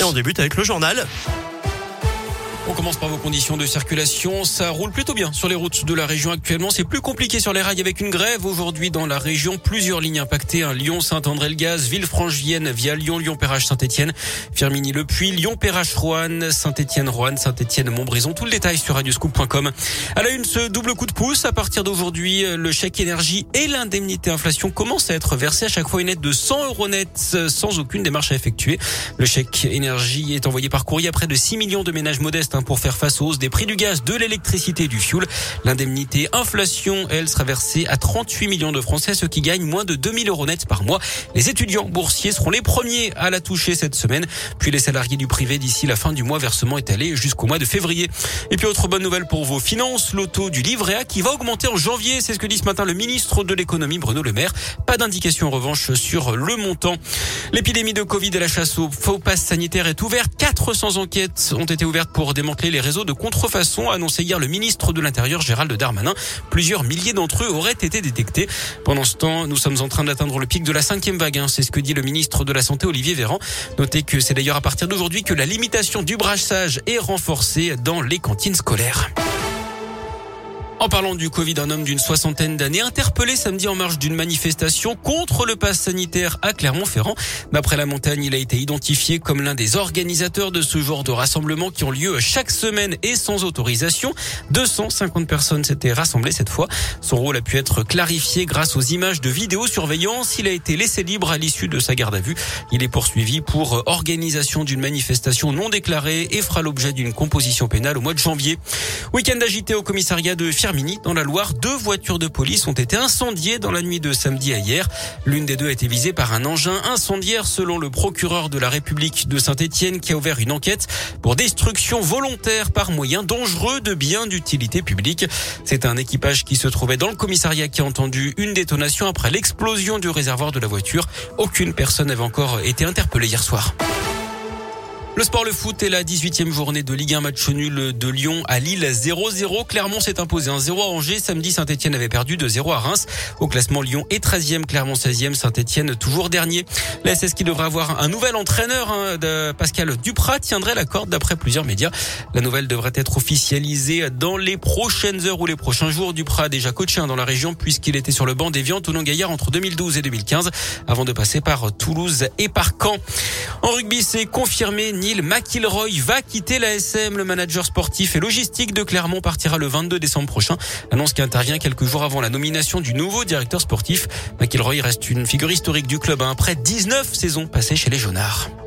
Et on débute avec le journal. On commence par vos conditions de circulation. Ça roule plutôt bien sur les routes de la région actuellement. C'est plus compliqué sur les rails avec une grève aujourd'hui dans la région. Plusieurs lignes impactées. Hein. Lyon, Saint-André-le-Gaz, Villefranche-Vienne via Lyon, Lyon-Perrache, Saint-Etienne, Firminy-le-Puy, Lyon-Perrache, Roanne, Saint-Etienne, Roanne, Saint-Etienne, Montbrison. Tout le détail sur radioscoop.com. À la une, ce double coup de pouce. À partir d'aujourd'hui, le chèque énergie et l'indemnité inflation commencent à être versés à chaque fois une aide de 100 euros net sans aucune démarche à effectuer. Le chèque énergie est envoyé par courrier à près de 6 millions de ménages modestes pour faire face aux hausses des prix du gaz, de l'électricité et du fioul. L'indemnité inflation, elle, sera versée à 38 millions de Français, ceux qui gagnent moins de 2000 euros net par mois. Les étudiants boursiers seront les premiers à la toucher cette semaine, puis les salariés du privé d'ici la fin du mois. Versement est allé jusqu'au mois de février. Et puis autre bonne nouvelle pour vos finances, l'auto du livret A qui va augmenter en janvier. C'est ce que dit ce matin le ministre de l'économie Bruno Le Maire. Pas d'indication en revanche sur le montant. L'épidémie de Covid et la chasse au faux pass sanitaire est ouverte. 400 enquêtes ont été ouvertes pour démanteler les réseaux de contrefaçon, annoncé hier le ministre de l'Intérieur Gérald Darmanin. Plusieurs milliers d'entre eux auraient été détectés. Pendant ce temps, nous sommes en train d'atteindre le pic de la cinquième vague. Hein. C'est ce que dit le ministre de la Santé Olivier Véran. Notez que c'est d'ailleurs à partir d'aujourd'hui que la limitation du brassage est renforcée dans les cantines scolaires. En parlant du Covid, un homme d'une soixantaine d'années interpellé samedi en marge d'une manifestation contre le pass sanitaire à Clermont-Ferrand. D'après la montagne, il a été identifié comme l'un des organisateurs de ce genre de rassemblements qui ont lieu chaque semaine et sans autorisation. 250 personnes s'étaient rassemblées cette fois. Son rôle a pu être clarifié grâce aux images de vidéosurveillance. Il a été laissé libre à l'issue de sa garde à vue. Il est poursuivi pour organisation d'une manifestation non déclarée et fera l'objet d'une composition pénale au mois de janvier. Week-end agité au commissariat de Dans la Loire, deux voitures de police ont été incendiées dans la nuit de samedi à hier. L'une des deux a été visée par un engin incendiaire selon le procureur de la République de Saint-Étienne qui a ouvert une enquête pour destruction volontaire par moyen dangereux de biens d'utilité publique. C'est un équipage qui se trouvait dans le commissariat qui a entendu une détonation après l'explosion du réservoir de la voiture. Aucune personne n'avait encore été interpellée hier soir. Le sport, le foot et la 18e journée de Ligue 1 match nul de Lyon à Lille 0-0. Clermont s'est imposé 1-0 à Angers. Samedi, Saint-Etienne avait perdu de 0 à Reims. Au classement, Lyon est 13e, Clermont 16e, Saint-Etienne toujours dernier. La SS qui devrait avoir un nouvel entraîneur hein, Pascal Duprat tiendrait la corde d'après plusieurs médias. La nouvelle devrait être officialisée dans les prochaines heures ou les prochains jours. Duprat a déjà coaché hein, dans la région puisqu'il était sur le banc des Viandes au Gaillard entre 2012 et 2015 avant de passer par Toulouse et par Caen. En rugby, c'est confirmé. McIlroy va quitter la SM. Le manager sportif et logistique de Clermont partira le 22 décembre prochain. Annonce qui intervient quelques jours avant la nomination du nouveau directeur sportif. McIlroy reste une figure historique du club hein, après 19 saisons passées chez les Jaunards.